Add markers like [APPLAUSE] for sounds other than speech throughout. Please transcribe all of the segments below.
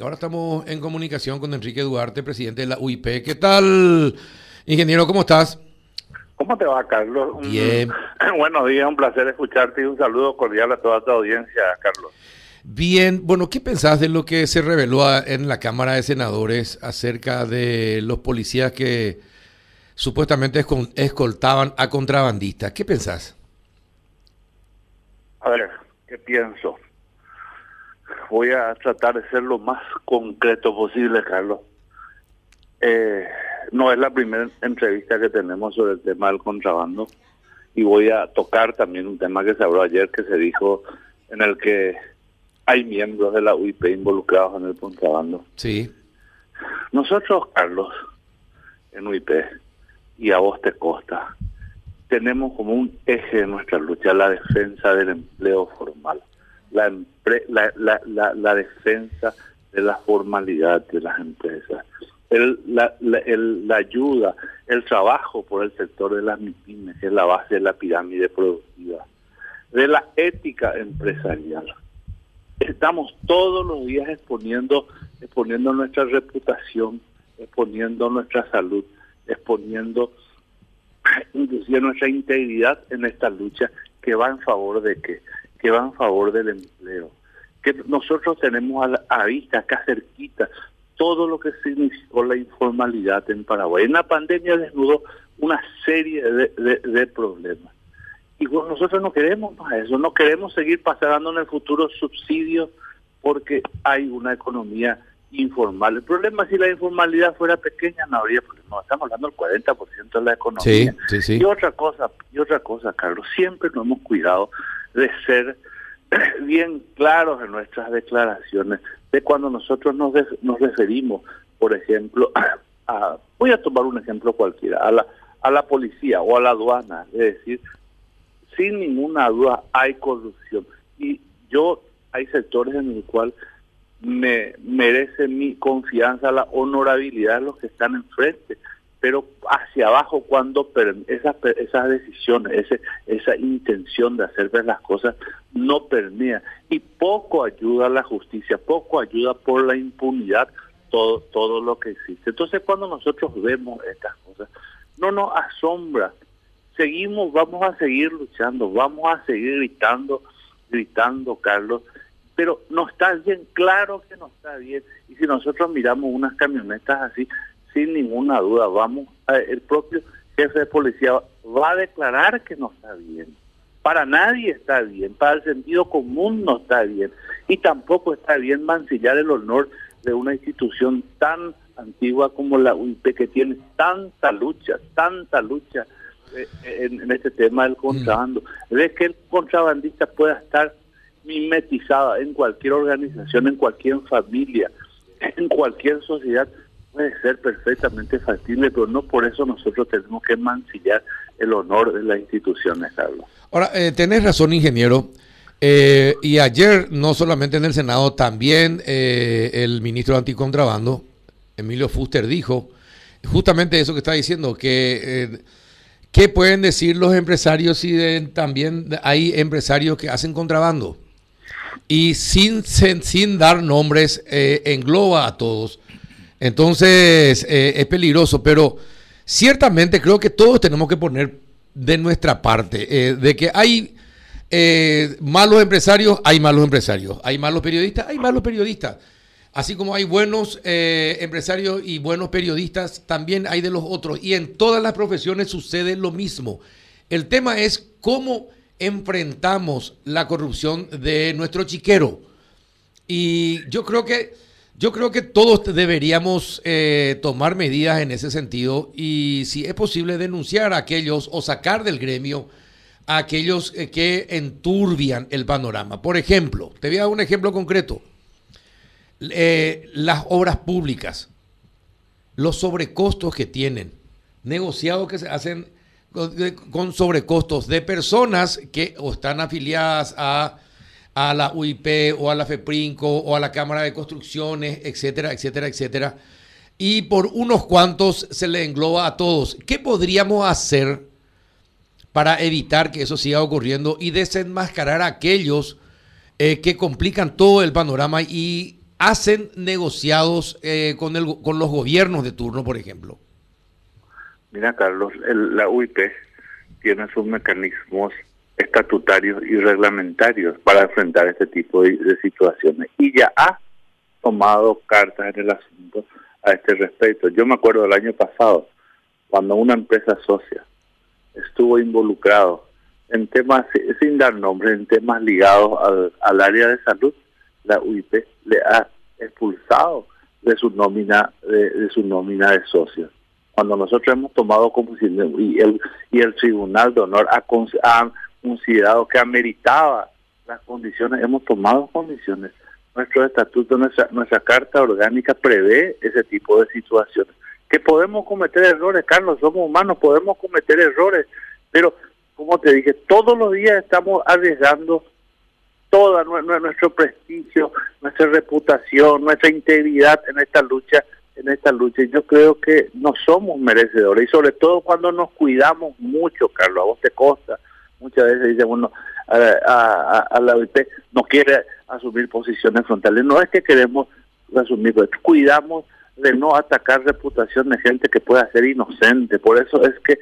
Ahora estamos en comunicación con Enrique Duarte, presidente de la UIP. ¿Qué tal, ingeniero? ¿Cómo estás? ¿Cómo te va, Carlos? Bien. [CLEARS THROAT] Buenos días, un placer escucharte y un saludo cordial a toda tu audiencia, Carlos. Bien, bueno, ¿qué pensás de lo que se reveló en la Cámara de Senadores acerca de los policías que supuestamente escoltaban a contrabandistas? ¿Qué pensás? A ver, ¿qué pienso? Voy a tratar de ser lo más concreto posible, Carlos. Eh, no es la primera entrevista que tenemos sobre el tema del contrabando y voy a tocar también un tema que se habló ayer que se dijo en el que hay miembros de la UIP involucrados en el contrabando. Sí. Nosotros, Carlos, en UIP y a vos te costa, tenemos como un eje de nuestra lucha la defensa del empleo formal, la, la, la, la, defensa de la formalidad de las empresas, el, la, la ayuda, el trabajo por el sector de las MIPIMES, que es la base de la pirámide productiva, de la ética empresarial. Estamos todos los días exponiendo, exponiendo nuestra reputación, exponiendo nuestra salud, exponiendo inclusive nuestra integridad en esta lucha que va en favor de qué, que va en favor del empleo. Que nosotros tenemos a, la, vista, acá cerquita, todo lo que significó la informalidad en Paraguay. En la pandemia desnudó una serie de, de, problemas. Y pues nosotros no queremos más eso, no queremos seguir pasando en el futuro subsidios porque hay una economía informal. El problema es si la informalidad fuera pequeña no habría problema. Estamos hablando del 40% de la economía. Sí, sí, Y otra cosa, y otra cosa, Carlos, siempre nos hemos cuidado de ser [CLEARS THROAT] bien claros en nuestras declaraciones, de cuando nosotros nos, nos referimos, por ejemplo, [CLEARS THROAT] a, voy a tomar un ejemplo cualquiera, a la, a la policía o a la aduana, es decir, sin ninguna duda hay corrupción. Y yo, hay sectores en el cual me merece mi confianza, la honorabilidad de los que están enfrente, pero hacia abajo cuando esas, esas decisiones, ese, esa intención de hacer ver las cosas no permea y poco ayuda a la justicia, poco ayuda por la impunidad todo, todo lo que existe. Entonces cuando nosotros vemos estas cosas, no nos asombra, seguimos, vamos a seguir luchando, vamos a seguir gritando, gritando, Carlos, pero no está bien, claro que no está bien. Y si nosotros miramos unas camionetas así, sin ninguna duda, vamos, el propio jefe de policía va a declarar que no está bien. Para nadie está bien, para el sentido común no está bien. Y tampoco está bien mancillar el honor de una institución tan antigua como la UIP, que tiene tanta lucha, tanta lucha eh, en, en este tema del contrabando. De que el contrabandista pueda estar mimetizada en cualquier organización, en cualquier familia, en cualquier sociedad, puede ser perfectamente factible, pero no por eso nosotros tenemos que mancillar el honor de las instituciones, Carlos. Ahora, eh, tenés razón, ingeniero. Eh, y ayer, no solamente en el Senado, también eh, el ministro de Anticontrabando, Emilio Fuster, dijo justamente eso que está diciendo, que eh, qué pueden decir los empresarios si también hay empresarios que hacen contrabando y sin, sin, dar nombres eh, engloba a todos. Entonces eh, es peligroso, pero ciertamente creo que todos tenemos que poner de nuestra parte, eh, de que hay malos empresarios, hay malos empresarios, hay malos periodistas, hay malos periodistas. Así como hay buenos empresarios y buenos periodistas, también hay de los otros. Y en todas las profesiones sucede lo mismo. El tema es cómo enfrentamos la corrupción de nuestro chiquero. Y yo creo que, yo creo que todos deberíamos eh, tomar medidas en ese sentido y si es posible denunciar a aquellos o sacar del gremio a aquellos eh, que enturbian el panorama. Por ejemplo, te voy a dar un ejemplo concreto. Eh, las obras públicas, los sobrecostos que tienen, negociados que se hacen con sobrecostos de personas que están afiliadas a, a la UIP o a la FEPRINCO o a la Cámara de Construcciones, etcétera, etcétera, etcétera. Y por unos cuantos se le engloba a todos. ¿Qué podríamos hacer para evitar que eso siga ocurriendo y desenmascarar a aquellos eh, que complican todo el panorama y hacen negociados eh, con, el, con los gobiernos de turno, por ejemplo? Mira, Carlos, la UIP tiene sus mecanismos estatutarios y reglamentarios para enfrentar este tipo de, situaciones y ya ha tomado cartas en el asunto a este respecto. Yo me acuerdo del año pasado, cuando una empresa socia estuvo involucrado en temas, sin dar nombre, en temas ligados al, área de salud, la UIP le ha expulsado de su nómina de, su nómina de socios. Cuando nosotros hemos tomado como y el y el Tribunal de Honor ha, ha considerado que ameritaba las condiciones, hemos tomado condiciones. Nuestro estatuto, nuestra, carta orgánica prevé ese tipo de situaciones. Que podemos cometer errores, Carlos, somos humanos, podemos cometer errores, pero como te dije, todos los días estamos arriesgando todo nuestro prestigio, nuestra reputación, nuestra integridad en esta lucha, en esta lucha. Yo creo que no somos merecedores y sobre todo cuando nos cuidamos mucho, Carlos, a vos te consta, muchas veces dice bueno a, la OIP no quiere asumir posiciones frontales. No es que queremos asumir, pero cuidamos de no atacar reputación de gente que pueda ser inocente. Por eso es que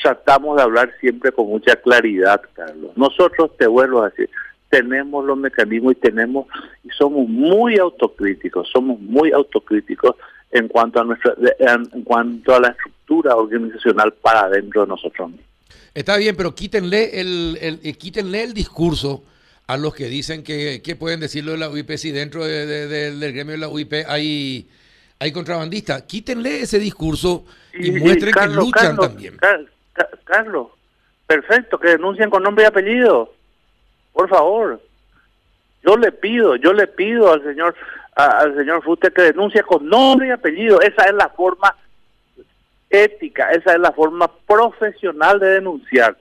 tratamos de hablar siempre con mucha claridad, Carlos. Nosotros, te vuelvo a decir, tenemos los mecanismos y tenemos y somos muy autocríticos, somos muy autocríticos en cuanto a nuestra en cuanto a la estructura organizacional para dentro de nosotros mismos. Está bien, pero quítenle el, el, eh, quítenle el discurso a los que dicen que, pueden decirlo de la UIP si dentro del gremio de la UIP hay, hay contrabandistas. Quítenle ese discurso y, muestren que luchan también. Carlos, perfecto, que denuncien con nombre y apellido. Por favor. Yo le pido, yo le pido al señor al señor Fuste que denuncie con nombre y apellido. Esa es la forma ética, esa es la forma profesional de denunciar.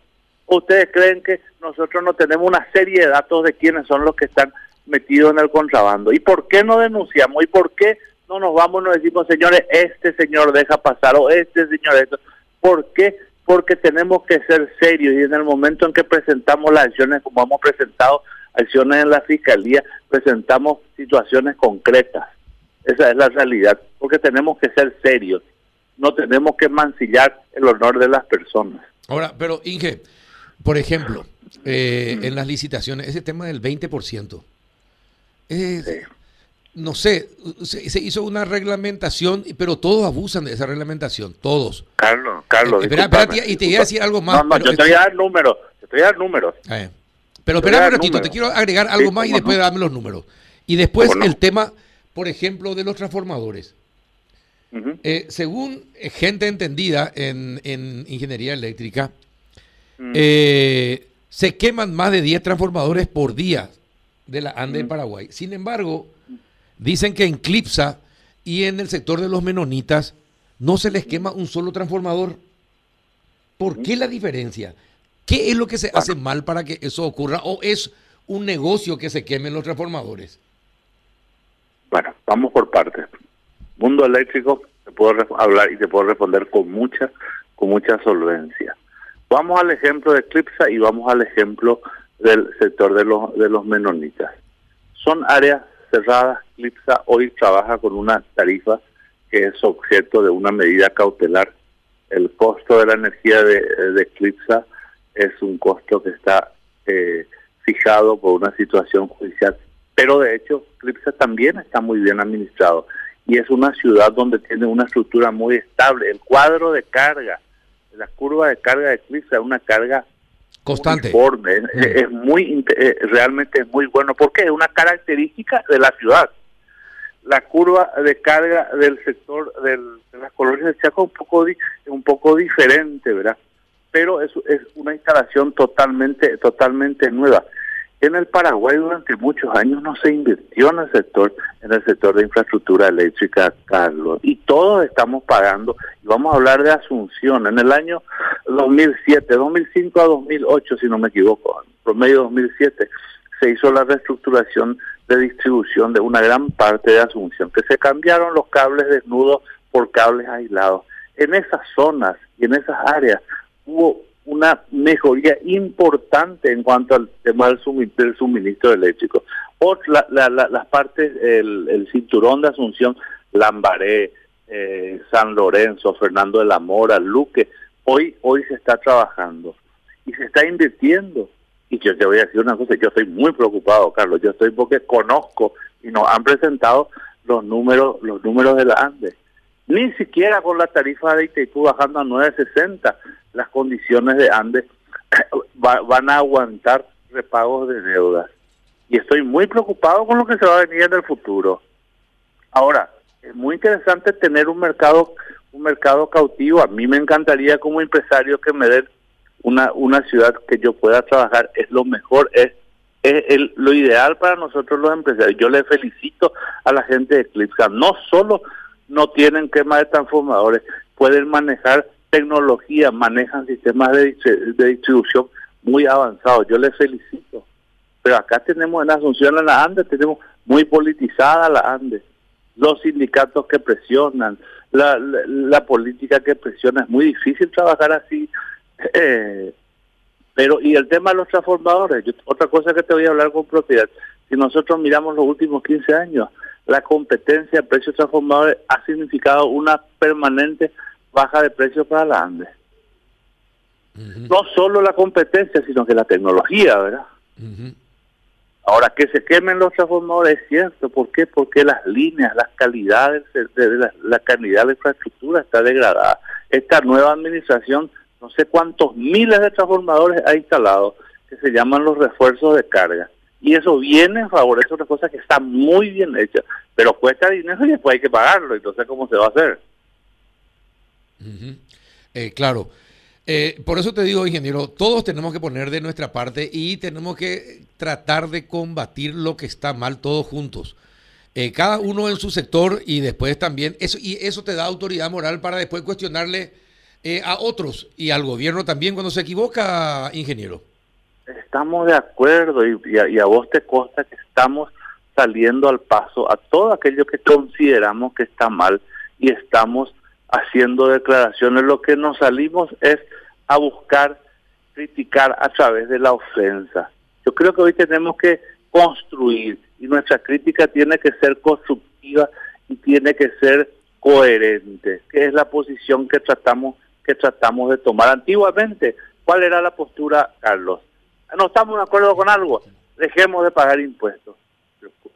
¿Ustedes creen que nosotros no tenemos una serie de datos de quiénes son los que están metidos en el contrabando? ¿Y por qué no denunciamos? ¿Y por qué no nos vamos y nos decimos, señores, este señor deja pasar o este señor esto? ¿Por qué? Porque tenemos que ser serios y en el momento en que presentamos las acciones, como hemos presentado acciones en la fiscalía, presentamos situaciones concretas. Esa es la realidad, porque tenemos que ser serios no tenemos que mancillar el honor de las personas. Ahora, pero Inge, por ejemplo, eh, en las licitaciones, ese tema del 20%, no sé, se, hizo una reglamentación, pero todos abusan de esa reglamentación, todos. Carlos, Carlos. Eh, espera, y te voy a decir algo más. No, no, yo te voy a dar números, te voy a dar números. Eh, pero espera un ratito, te quiero agregar algo más y después dame los números. Y después el tema, por ejemplo, de los transformadores. Eh, según gente entendida en, ingeniería eléctrica, mm. eh, se queman más de 10 transformadores por día de la ANDE de Paraguay. Sin embargo, dicen que en Clipsa y en el sector de los menonitas no se les quema un solo transformador. ¿Por qué la diferencia? ¿Qué es lo que se hace mal para que eso ocurra? ¿O es un negocio que se quemen los transformadores? Bueno, vamos por partes mundo eléctrico te puedo hablar y te puedo responder con mucha con mucha solvencia. Vamos al ejemplo de Eclipse y vamos al ejemplo del sector de los de los menonitas. Son áreas cerradas. Eclipse hoy trabaja con una tarifa que es objeto de una medida cautelar. El costo de la energía de, de Eclipse es un costo que está eh, fijado por una situación judicial, pero de hecho Eclipse también está muy bien administrado y es una ciudad donde tiene una estructura muy estable. El cuadro de carga, la curva de carga de Eclipse es una carga constante. Uniforme. Es, muy eh, realmente es muy bueno porque es una característica de la ciudad. La curva de carga del sector del, de las colonias de Chaco es un poco un poco diferente, ¿verdad? Pero es, es una instalación totalmente totalmente nueva. En el Paraguay durante muchos años no se invirtió en el sector, en el sector de infraestructura eléctrica, Carlos, y todos estamos pagando. Y vamos a hablar de Asunción. En el año 2007, 2005 a 2008, si no me equivoco, promedio 2007, se hizo la reestructuración de distribución de una gran parte de Asunción, que se cambiaron los cables desnudos por cables aislados. En esas zonas y en esas áreas hubo una mejoría importante en cuanto al tema del suministro eléctrico. Otra, las partes, el, el, cinturón de Asunción, Lambaré, eh, San Lorenzo, Fernando de la Mora, Luque, hoy, hoy se está trabajando y se está invirtiendo. Y yo te voy a decir una cosa, yo estoy muy preocupado, Carlos, yo estoy porque conozco y nos han presentado los números, los números de la ANDE. Ni siquiera con la tarifa de Itaipú bajando a 9.60, las condiciones de Andes [COUGHS] van a aguantar repagos de deudas. Y estoy muy preocupado con lo que se va a venir en el futuro. Ahora, es muy interesante tener un mercado un mercado cautivo. A mí me encantaría como empresario que me den una, una ciudad que yo pueda trabajar. Es lo mejor, es, es el, lo ideal para nosotros los empresarios. Yo le felicito a la gente de Eclipse. No solo no tienen quema de transformadores, pueden manejar tecnología, manejan sistemas de, distribución muy avanzados. Yo les felicito. Pero acá tenemos en Asunción, en la Andes, tenemos muy politizada la Andes. Los sindicatos que presionan, la, la, política que presiona, es muy difícil trabajar así. [LAUGHS] Eh, pero, y el tema de los transformadores, otra cosa que te voy a hablar con propiedad, si nosotros miramos los últimos 15 años, la competencia de precios transformadores ha significado una permanente baja de precios para la ANDE. No solo la competencia, sino que la tecnología, ¿verdad? Ahora, que se quemen los transformadores es cierto. ¿Por qué? Porque las líneas, las calidades, de la, la calidad de la infraestructura está degradada. Esta nueva administración, no sé cuántos miles de transformadores ha instalado, que se llaman los refuerzos de carga y eso viene en favor de otra cosa que está muy bien hecha, pero cuesta dinero y después hay que pagarlo, entonces ¿cómo se va a hacer? Eh, claro. Eh, por eso te digo, ingeniero, todos tenemos que poner de nuestra parte y tenemos que tratar de combatir lo que está mal todos juntos. Eh, cada uno en su sector y después también, eso, y eso te da autoridad moral para después cuestionarle a otros y al gobierno también cuando se equivoca, ingeniero. Estamos de acuerdo y, a, vos te consta que estamos saliendo al paso a todo aquello que consideramos que está mal y estamos haciendo declaraciones. Lo que nos salimos es a buscar criticar a través de la ofensa. Yo creo que hoy tenemos que construir y nuestra crítica tiene que ser constructiva y tiene que ser coherente, que es la posición que tratamos que tratamos de tomar. Antiguamente, ¿cuál era la postura, Carlos? No estamos de acuerdo con algo, dejemos de pagar impuestos.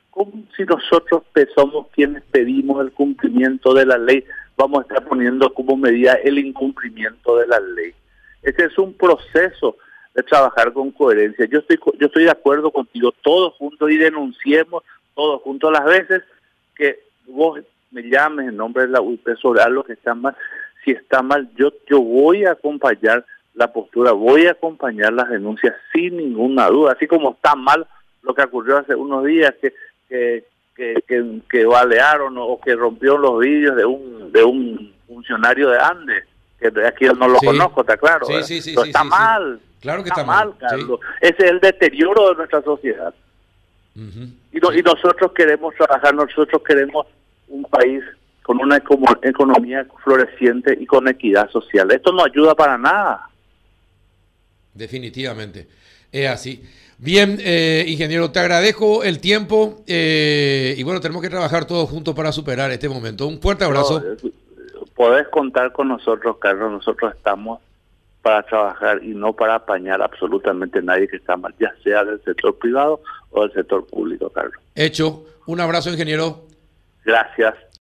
¿Cómo si nosotros somos quienes pedimos el cumplimiento de la ley, vamos a estar poniendo como medida el incumplimiento de la ley? Ese es un proceso de trabajar con coherencia. Yo estoy yo estoy de acuerdo contigo, todos juntos y denunciemos todos juntos las veces que vos me llames en nombre de la UIP sobre algo que está mal. Si está mal, yo yo voy a acompañar la postura. Voy a acompañar las denuncias sin ninguna duda, así como está mal lo que ocurrió hace unos días que que, que, que, balearon o que rompió los vídeos de un de un funcionario de Andes, que aquí yo no lo conozco, está claro. Sí, sí, está mal. Claro que está, mal, Carlos. Ese es el deterioro de nuestra sociedad. y, y nosotros queremos trabajar, nosotros queremos un país con una economía floreciente y con equidad social. Esto no ayuda para nada. Definitivamente. Es así. Bien, eh, ingeniero, te agradezco el tiempo eh, y bueno, tenemos que trabajar todos juntos para superar este momento. Un fuerte abrazo. podés contar con nosotros, Carlos. Nosotros estamos para trabajar y no para apañar absolutamente nadie que está mal, ya sea del sector privado o del sector público, Carlos. Hecho. Un abrazo, ingeniero. Gracias.